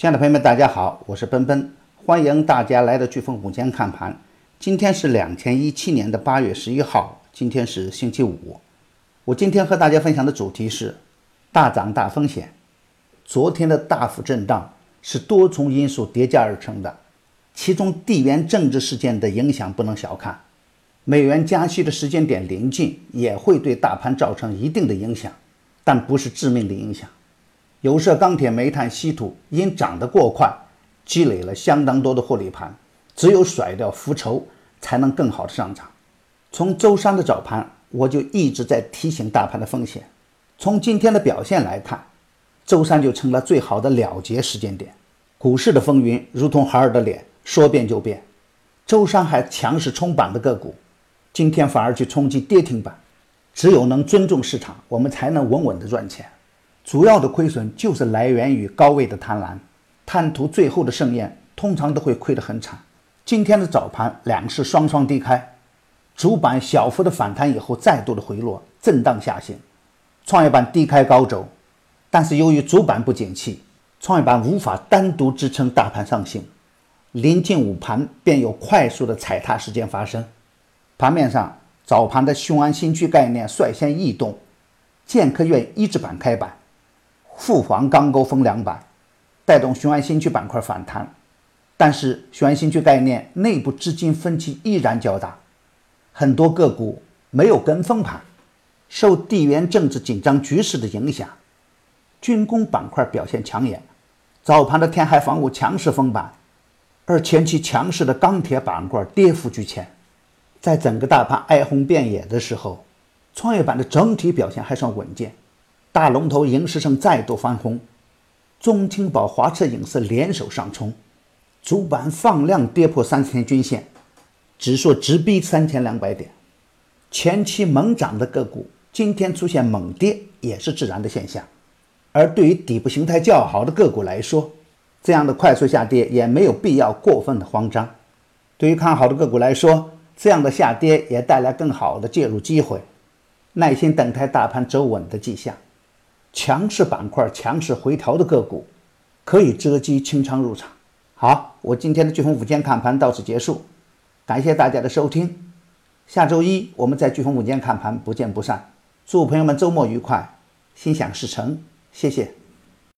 亲爱的朋友们，大家好，我是奔奔，欢迎大家来到飓风午间看盘。今天是两千一七年的八月十一号，今天是星期五。我今天和大家分享的主题是大涨大风险。昨天的大幅震荡是多重因素叠加而成的，其中地缘政治事件的影响不能小看。美元加息的时间点临近，也会对大盘造成一定的影响，但不是致命的影响。有色、钢铁、煤炭、稀土因涨得过快，积累了相当多的获利盘，只有甩掉浮筹，才能更好的上涨。从周三的早盘，我就一直在提醒大盘的风险。从今天的表现来看，周三就成了最好的了结时间点。股市的风云如同海尔的脸，说变就变。周三还强势冲板的个股，今天反而去冲击跌停板。只有能尊重市场，我们才能稳稳的赚钱。主要的亏损就是来源于高位的贪婪，贪图最后的盛宴，通常都会亏得很惨。今天的早盘两市双双低开，主板小幅的反弹以后再度的回落，震荡下行。创业板低开高走，但是由于主板不景气，创业板无法单独支撑大盘上行。临近午盘便有快速的踩踏事件发生。盘面上，早盘的雄安新区概念率先异动，建科院一字板开板。富煌钢构封两板，带动雄安新区板块反弹，但是雄安新区概念内部资金分歧依然较大，很多个股没有跟风盘，受地缘政治紧张局势的影响，军工板块表现抢眼，早盘的天海防务强势封板，而前期强势的钢铁板块跌幅居前，在整个大盘哀鸿遍野的时候，创业板的整体表现还算稳健。大龙头影视城再度翻红，中青宝、华策影视联手上冲，主板放量跌破三十天均线，指数直逼三千两百点。前期猛涨的个股今天出现猛跌也是自然的现象。而对于底部形态较好的个股来说，这样的快速下跌也没有必要过分的慌张。对于看好的个股来说，这样的下跌也带来更好的介入机会，耐心等待大盘走稳的迹象。强势板块强势回调的个股，可以择机清仓入场。好，我今天的飓风午间看盘到此结束，感谢大家的收听。下周一我们在飓风午间看盘不见不散。祝朋友们周末愉快，心想事成，谢谢。